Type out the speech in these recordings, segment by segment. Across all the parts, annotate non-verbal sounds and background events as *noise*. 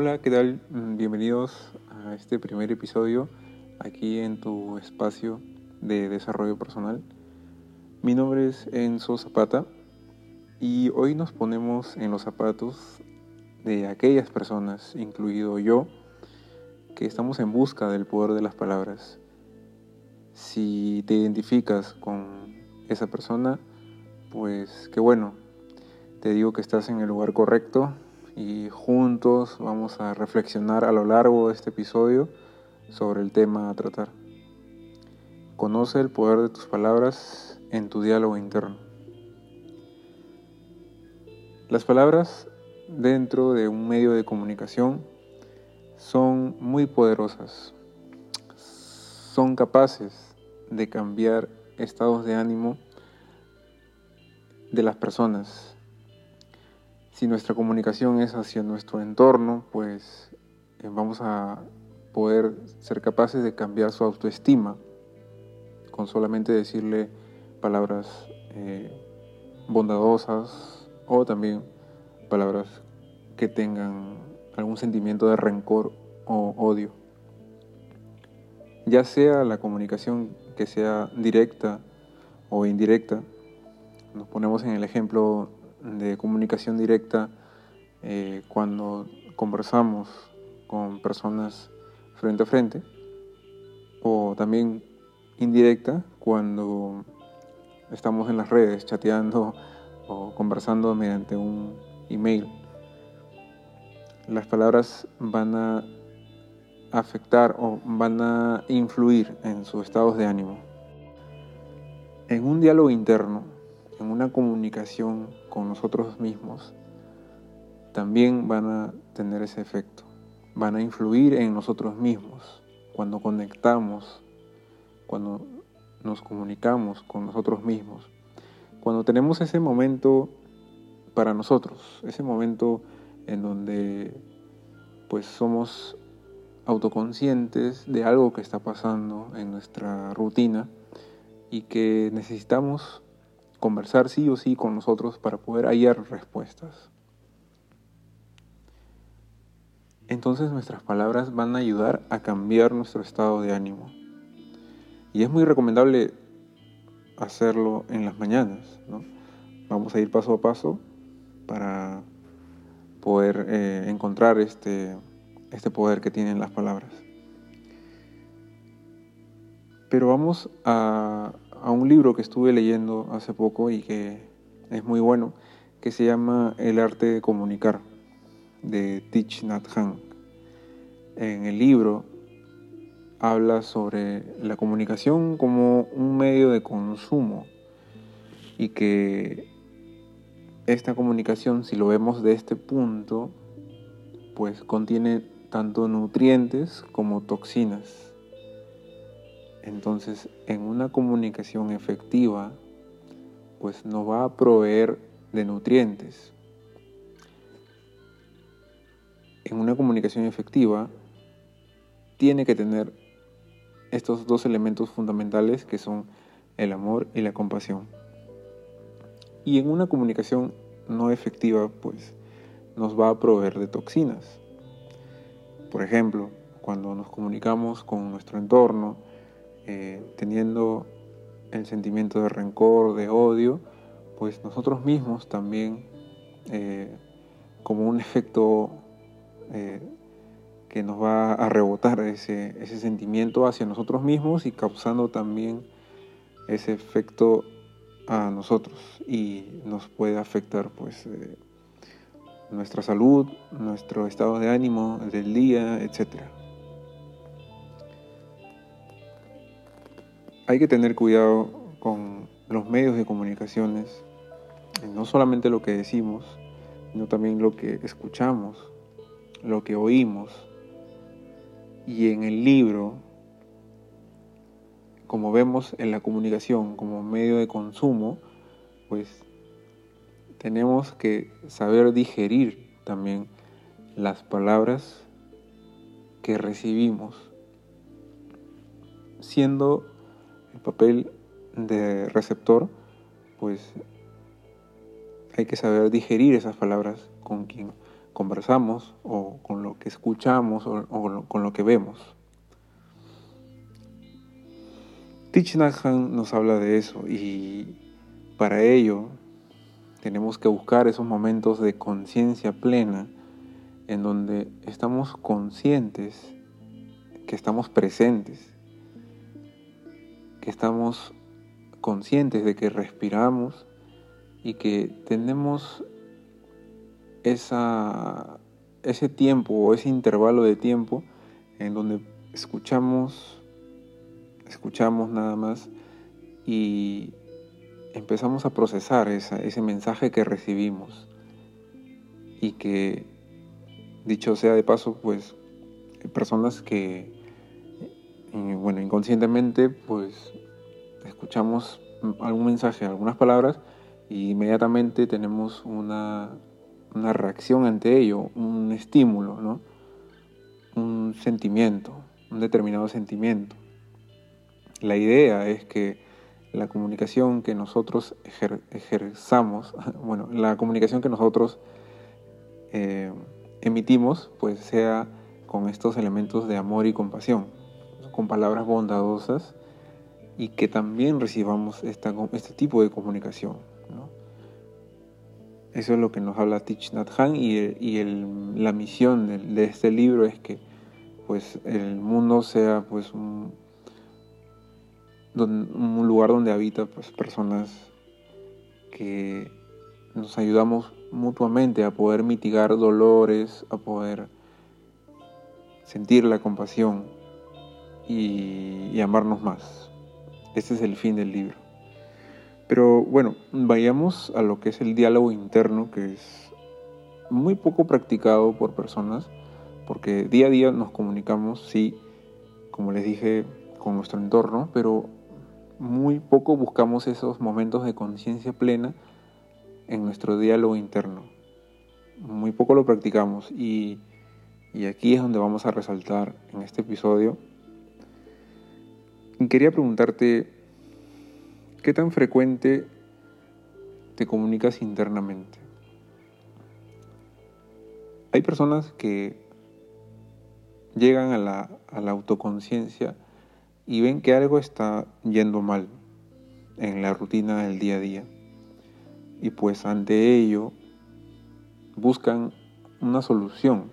Hola, ¿qué tal? Mm, Bienvenidos a este primer episodio aquí en tu espacio de desarrollo personal. Mi nombre es Enzo Zapata y hoy nos ponemos en los zapatos de aquellas personas, incluido yo, que estamos en busca del poder de las palabras. Si te identificas con esa persona, pues qué bueno, te digo que estás en el lugar correcto y juntos vamos a reflexionar a lo largo de este episodio sobre el tema a tratar. Conoce el poder de tus palabras en tu diálogo interno. Las palabras dentro de un medio de comunicación son muy poderosas. Son capaces de cambiar estados de ánimo de las personas si nuestra comunicación es hacia nuestro entorno, pues eh, vamos a poder ser capaces de cambiar su autoestima con solamente decirle palabras eh, bondadosas o también palabras que tengan algún sentimiento de rencor o odio. Ya sea la comunicación que sea directa o indirecta, nos ponemos en el ejemplo de comunicación directa eh, cuando conversamos con personas frente a frente o también indirecta cuando estamos en las redes chateando o conversando mediante un email. Las palabras van a afectar o van a influir en sus estados de ánimo. En un diálogo interno, en una comunicación con nosotros mismos, también van a tener ese efecto. Van a influir en nosotros mismos. Cuando conectamos, cuando nos comunicamos con nosotros mismos, cuando tenemos ese momento para nosotros, ese momento en donde pues somos autoconscientes de algo que está pasando en nuestra rutina y que necesitamos conversar sí o sí con nosotros para poder hallar respuestas. Entonces nuestras palabras van a ayudar a cambiar nuestro estado de ánimo. Y es muy recomendable hacerlo en las mañanas. Vamos a ir paso a paso para poder eh, encontrar este, este poder que tienen las palabras. Pero vamos a a un libro que estuve leyendo hace poco y que es muy bueno, que se llama El arte de comunicar, de Thich Nhat Hanh. En el libro habla sobre la comunicación como un medio de consumo y que esta comunicación, si lo vemos de este punto, pues contiene tanto nutrientes como toxinas. Entonces, en una comunicación efectiva, pues nos va a proveer de nutrientes. En una comunicación efectiva, tiene que tener estos dos elementos fundamentales que son el amor y la compasión. Y en una comunicación no efectiva, pues nos va a proveer de toxinas. Por ejemplo, cuando nos comunicamos con nuestro entorno, eh, teniendo el sentimiento de rencor, de odio, pues nosotros mismos también, eh, como un efecto eh, que nos va a rebotar ese, sentimiento hacia nosotros mismos y causando también ese efecto a nosotros y nos puede afectar pues nuestra salud, nuestro estado de ánimo del día, etcétera. Hay que tener cuidado con los medios de comunicaciones, no solamente lo que decimos, sino también lo que escuchamos, lo que oímos. Y en el libro, como vemos en la comunicación como medio de consumo, pues tenemos que saber digerir también las palabras que recibimos, siendo papel de receptor, pues hay que saber digerir esas palabras con quien conversamos o con lo que escuchamos o, con lo que vemos. Thich nos habla de eso y para ello tenemos que buscar esos momentos de conciencia plena en donde estamos conscientes que estamos presentes, estamos conscientes de que respiramos y que tenemos esa, ese tiempo o ese intervalo de tiempo en donde escuchamos, escuchamos nada más y empezamos a procesar ese mensaje que recibimos. Y que, dicho sea de paso, pues personas que, eh, bueno, inconscientemente, pues escuchamos algún mensaje, algunas palabras, y inmediatamente tenemos una, una reacción ante ello, un estímulo, ¿no? un sentimiento, un determinado sentimiento. La idea es que la comunicación que nosotros ejerzamos, *laughs* bueno, la comunicación que nosotros eh, emitimos, pues sea con estos elementos de amor y compasión, con palabras bondadosas y que también recibamos este tipo de comunicación. Eso es lo que nos habla Thich Nhat Hanh y, la misión de, este libro es que pues, el mundo sea pues, un, lugar donde habita pues, personas que nos ayudamos mutuamente a poder mitigar dolores, a poder sentir la compasión y amarnos más. Este es el fin del libro. Pero bueno, vayamos a lo que es el diálogo interno, que es muy poco practicado por personas, porque día a día nos comunicamos, sí, como les dije, con nuestro entorno, pero muy poco buscamos esos momentos de conciencia plena en nuestro diálogo interno. Muy poco lo practicamos y, y, aquí es donde vamos a resaltar en este episodio. Quería preguntarte, ¿qué tan frecuente te comunicas internamente? Hay personas que llegan a la autoconciencia y ven que algo está yendo mal en la rutina del día a día. Y pues ante ello buscan una solución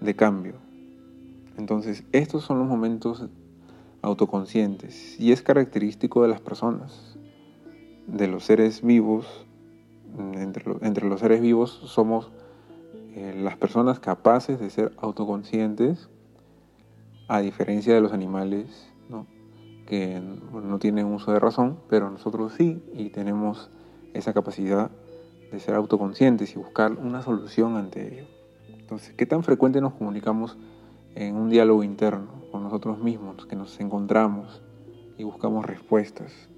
de cambio. Entonces, estos son los momentos autoconscientes y es característico de las personas, de los seres vivos. Entre, los seres vivos somos eh, las personas capaces de ser autoconscientes a diferencia de los animales, que no tienen uso de razón, pero nosotros sí, y tenemos esa capacidad de ser autoconscientes y buscar una solución ante ello. Entonces, ¿qué tan frecuente nos comunicamos en un diálogo interno con nosotros mismos, que nos encontramos y buscamos respuestas?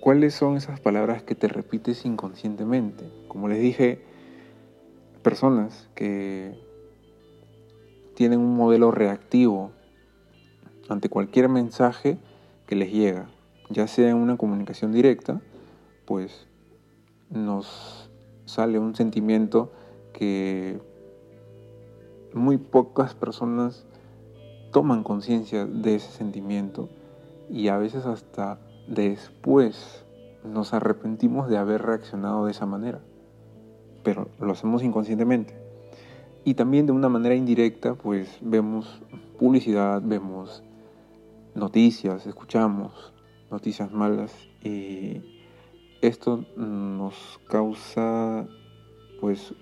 ¿Cuáles son esas palabras que te repites inconscientemente? Como les dije, personas que tienen un modelo reactivo ante cualquier mensaje que les llega, ya sea en una comunicación directa, pues nos sale un sentimiento que muy pocas personas toman conciencia de ese sentimiento y a veces hasta después nos arrepentimos de haber reaccionado de esa manera, pero lo hacemos inconscientemente. Y también de una manera indirecta, pues vemos publicidad, vemos noticias, escuchamos noticias malas y esto nos causa pues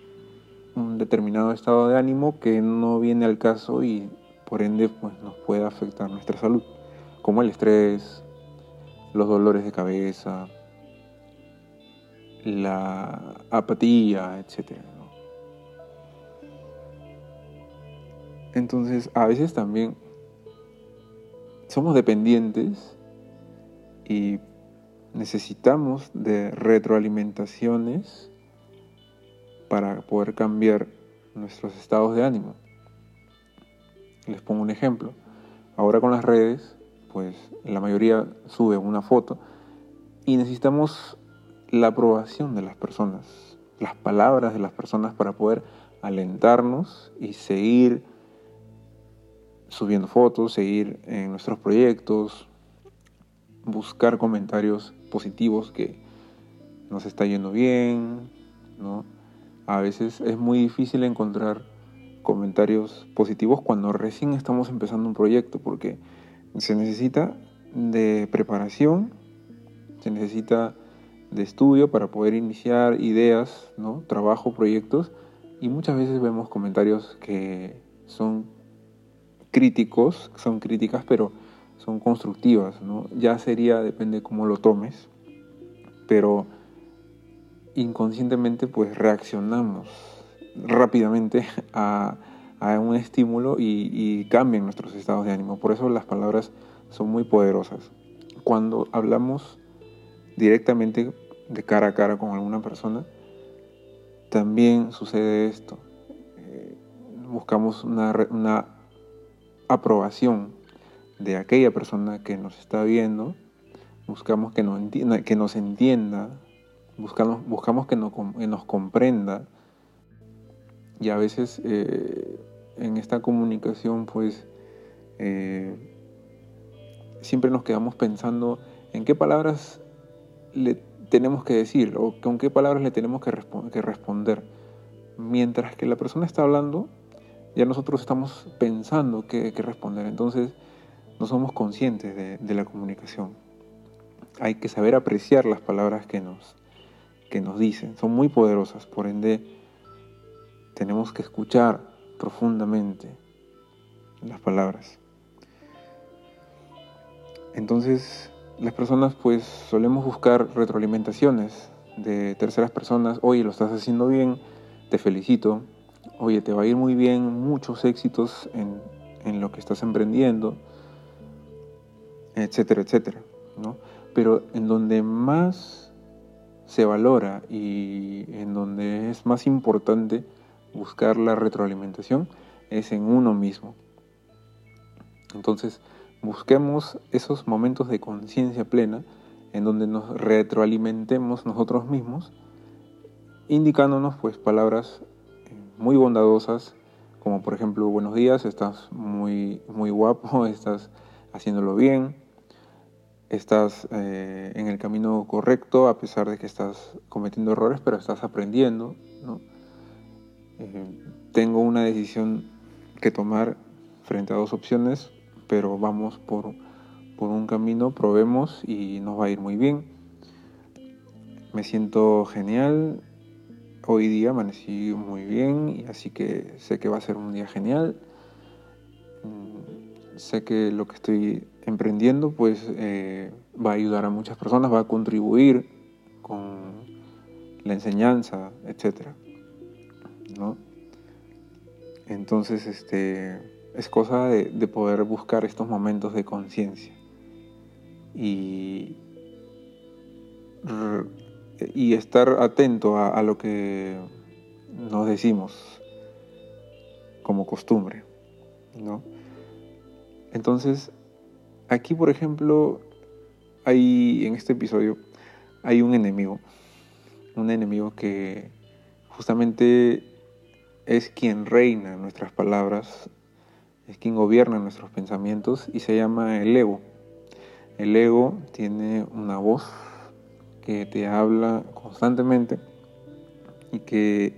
un determinado estado de ánimo que no viene al caso y por ende pues nos puede afectar nuestra salud, como el estrés, los dolores de cabeza, la apatía, etcétera. Entonces, a veces también somos dependientes y necesitamos de retroalimentaciones para poder cambiar nuestros estados de ánimo. Les pongo un ejemplo. Ahora con las redes, pues la mayoría sube una foto y necesitamos la aprobación de las personas las palabras de las personas para poder alentarnos y seguir subiendo fotos, seguir en nuestros proyectos, buscar comentarios positivos que nos está yendo bien, ¿no? A veces es muy difícil encontrar comentarios positivos cuando recién estamos empezando un proyecto porque se necesita de preparación, se necesita de estudio para poder iniciar ideas, ¿no? trabajo, proyectos y muchas veces vemos comentarios que son críticos, son críticas pero son constructivas, ¿no? ya sería, depende cómo lo tomes, pero inconscientemente pues reaccionamos rápidamente *laughs* a, un estímulo y, y, cambian nuestros estados de ánimo. Por eso las palabras son muy poderosas. Cuando hablamos directamente de cara a cara con alguna persona, también sucede esto. Eh, buscamos una, una aprobación de aquella persona que nos está viendo, buscamos que nos entienda, que nos entienda buscamos, buscamos que, nos, comprenda y a veces eh, en esta comunicación pues eh, siempre nos quedamos pensando en qué palabras le tenemos que decir o con qué palabras le tenemos que, responder. Mientras que la persona está hablando, ya nosotros estamos pensando qué, responder. Entonces no somos conscientes de la comunicación. Hay que saber apreciar las palabras que nos, que nos dicen. Son muy poderosas, por ende tenemos que escuchar profundamente las palabras. Entonces, las personas pues solemos buscar retroalimentaciones de terceras personas. Oye, lo estás haciendo bien, te felicito. Oye, te va a ir muy bien, muchos éxitos en, en lo que estás emprendiendo, etcétera, etcétera. ¿no? Pero en donde más se valora y en donde es más importante buscar la retroalimentación es en uno mismo. Entonces, busquemos esos momentos de conciencia plena en donde nos retroalimentemos nosotros mismos, indicándonos pues palabras eh, muy bondadosas, como por ejemplo, buenos días, estás muy, muy guapo, *laughs* estás haciéndolo bien, estás eh, en el camino correcto a pesar de que estás cometiendo errores, pero estás aprendiendo. Eh, tengo una decisión que tomar frente a dos opciones, pero vamos por, por un camino, probemos y nos va a ir muy bien. Me siento genial. Hoy día amanecí muy bien así que sé que va a ser un día genial. Mm, sé que lo que estoy emprendiendo, pues eh, va a ayudar a muchas personas, va a contribuir con la enseñanza, etc. ¿no? Entonces, este, es cosa de, poder buscar estos momentos de conciencia y, y estar atento a, a lo que nos decimos como costumbre, ¿no? Entonces, Aquí, por ejemplo, hay en este episodio hay un enemigo, un enemigo que justamente es quien reina nuestras palabras, es quien gobierna nuestros pensamientos y se llama el ego. El ego tiene una voz que te habla constantemente y que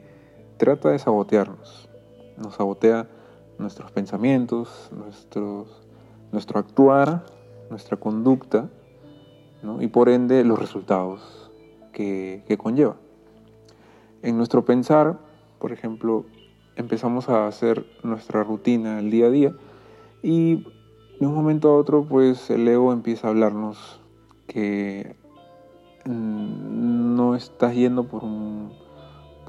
trata de sabotearnos. Nos sabotea nuestros pensamientos, nuestros nuestro actuar, nuestra conducta y por ende los resultados que, conlleva. En nuestro pensar, por ejemplo, empezamos a hacer nuestra rutina el día a día y de un momento a otro pues el ego empieza a hablarnos que no estás yendo por un,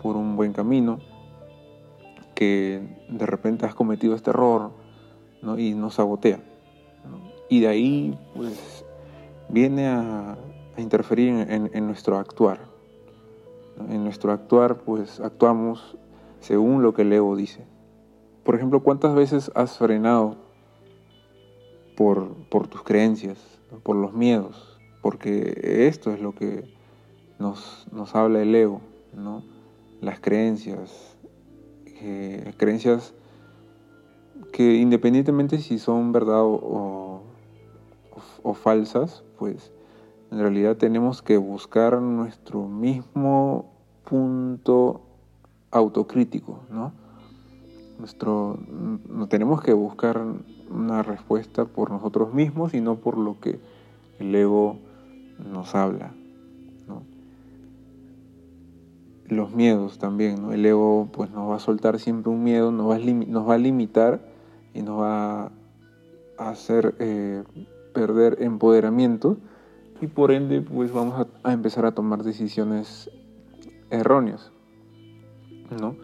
por un buen camino, que de repente has cometido este error y nos sabotea. Y de ahí, pues, viene a, interferir en, nuestro actuar. En nuestro actuar, pues, actuamos según lo que el ego dice. Por ejemplo, ¿cuántas veces has frenado por, tus creencias, por los miedos? Porque esto es lo que nos, habla el ego, ¿no? las creencias, creencias que independientemente si son verdad o, o, falsas, pues en realidad tenemos que buscar nuestro mismo punto autocrítico, ¿no? Nuestro, no tenemos que buscar una respuesta por nosotros mismos y no por lo que el ego nos habla. ¿no? Los miedos también, ¿no? el ego pues nos va a soltar siempre un miedo, nos va a, nos va a limitar y nos va a hacer eh, perder empoderamiento y por ende pues vamos a, empezar a tomar decisiones erróneas. ¿no?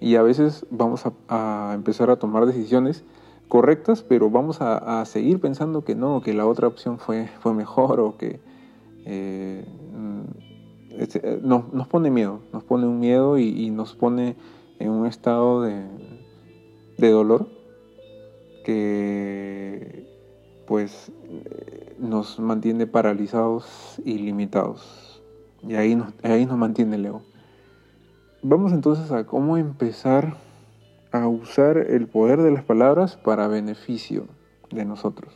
Y a veces vamos a, empezar a tomar decisiones correctas, pero vamos a, seguir pensando que no, que la otra opción fue, fue mejor o que eh, este, nos pone miedo, nos pone un miedo y, nos pone en un estado de, de dolor que pues nos mantiene paralizados y limitados. Y ahí nos, ahí nos mantiene el ego. Vamos entonces a cómo empezar a usar el poder de las palabras para beneficio de nosotros.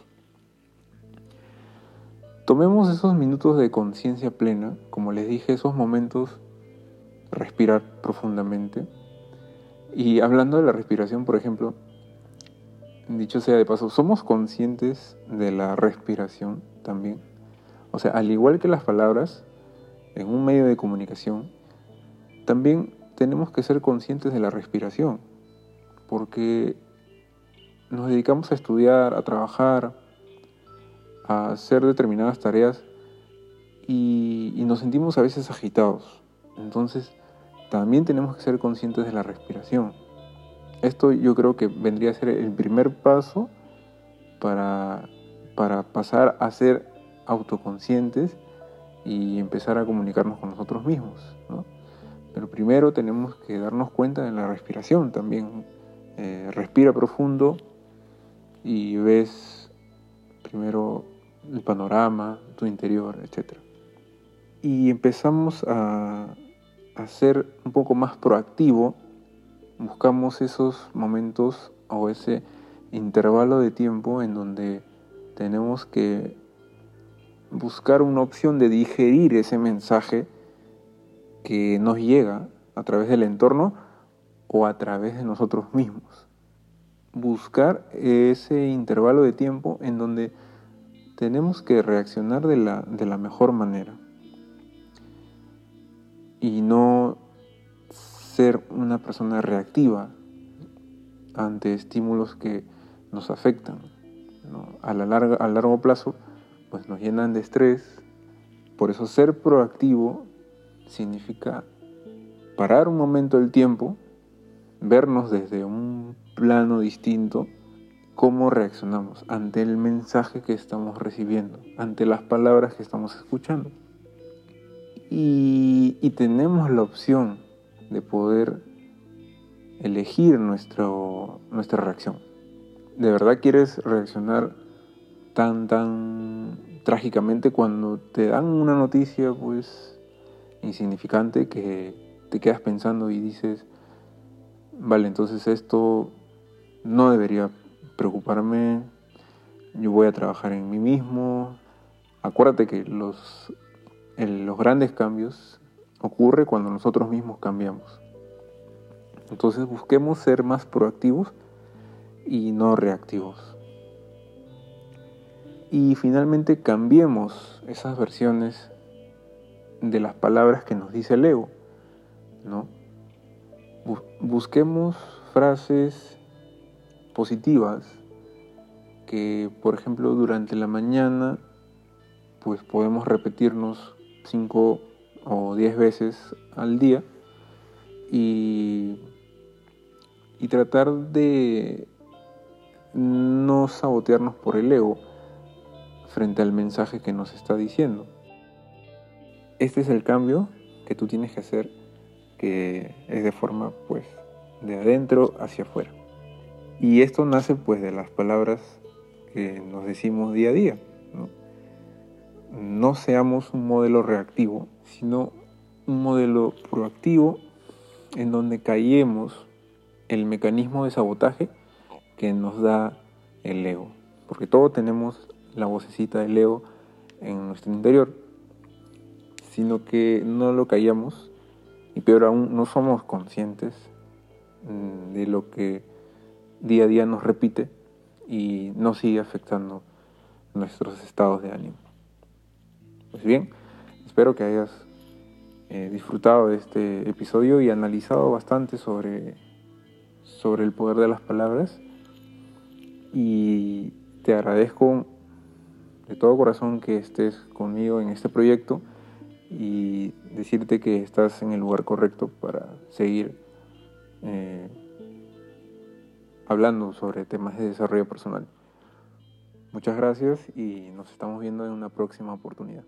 Tomemos esos minutos de conciencia plena, como les dije, esos momentos, respirar profundamente. Y hablando de la respiración, por ejemplo, dicho sea de paso, somos conscientes de la respiración también. O sea, al igual que las palabras, en un medio de comunicación, también tenemos que ser conscientes de la respiración, porque nos dedicamos a estudiar, a trabajar, a hacer determinadas tareas y, nos sentimos a veces agitados. Entonces, también tenemos que ser conscientes de la respiración. Esto yo creo que vendría a ser el primer paso para, para pasar a ser autoconscientes y empezar a comunicarnos con nosotros mismos. Pero primero tenemos que darnos cuenta de la respiración también. Eh, respira profundo y ves primero el panorama, tu interior, etc. Y empezamos a, a ser un poco más proactivo buscamos esos momentos o ese intervalo de tiempo en donde tenemos que buscar una opción de digerir ese mensaje que nos llega a través del entorno o a través de nosotros mismos. Buscar ese intervalo de tiempo en donde tenemos que reaccionar de la, de la mejor manera y no ser una persona reactiva ante estímulos que nos afectan. A, la larga, a largo plazo, pues nos llenan de estrés. Por eso ser proactivo significa parar un momento del tiempo, vernos desde un plano distinto, cómo reaccionamos ante el mensaje que estamos recibiendo, ante las palabras que estamos escuchando. Y, y tenemos la opción de poder elegir nuestra reacción. ¿De verdad quieres reaccionar tan, tan trágicamente cuando te dan una noticia pues insignificante que te quedas pensando y dices, vale, entonces esto no debería preocuparme, yo voy a trabajar en mí mismo. Acuérdate que los, los grandes cambios ocurre cuando nosotros mismos cambiamos. Entonces busquemos ser más proactivos y no reactivos. Y finalmente cambiemos esas versiones de las palabras que nos dice el ego. ¿no? Busquemos frases positivas que, por ejemplo, durante la mañana, pues podemos repetirnos cinco o 10 veces al día y, tratar de no sabotearnos por el ego frente al mensaje que nos está diciendo. Este es el cambio que tú tienes que hacer, que es de forma pues de adentro hacia afuera. Y esto nace pues de las palabras que nos decimos día a día. ¿no? no seamos un modelo reactivo, sino un modelo proactivo en donde callemos el mecanismo de sabotaje que nos da el ego. Porque todos tenemos la vocecita del ego en nuestro interior, sino que no lo callamos y peor aún, no somos conscientes mm, de lo que día a día nos repite y nos sigue afectando nuestros estados de ánimo. Pues bien, espero que hayas eh, disfrutado de este episodio y analizado bastante sobre, sobre el poder de las palabras y te agradezco de todo corazón que estés conmigo en este proyecto y decirte que estás en el lugar correcto para seguir eh, hablando sobre temas de desarrollo personal. Muchas gracias y nos estamos viendo en una próxima oportunidad.